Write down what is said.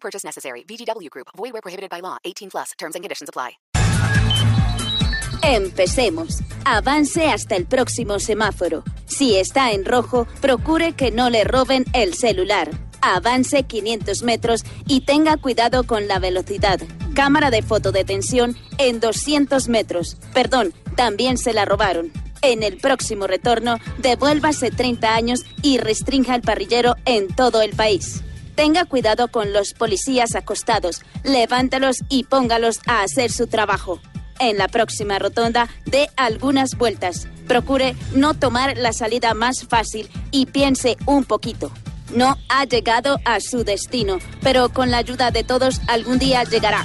Purchase necessary. VGW Group. Void where prohibited by law. 18 plus. Terms and conditions apply. Empecemos. Avance hasta el próximo semáforo. Si está en rojo, procure que no le roben el celular. Avance 500 metros y tenga cuidado con la velocidad. Cámara de fotodetención en 200 metros. Perdón, también se la robaron. En el próximo retorno, devuélvase 30 años y restrinja el parrillero en todo el país. Tenga cuidado con los policías acostados, levántalos y póngalos a hacer su trabajo. En la próxima rotonda, dé algunas vueltas. Procure no tomar la salida más fácil y piense un poquito. No ha llegado a su destino, pero con la ayuda de todos algún día llegará.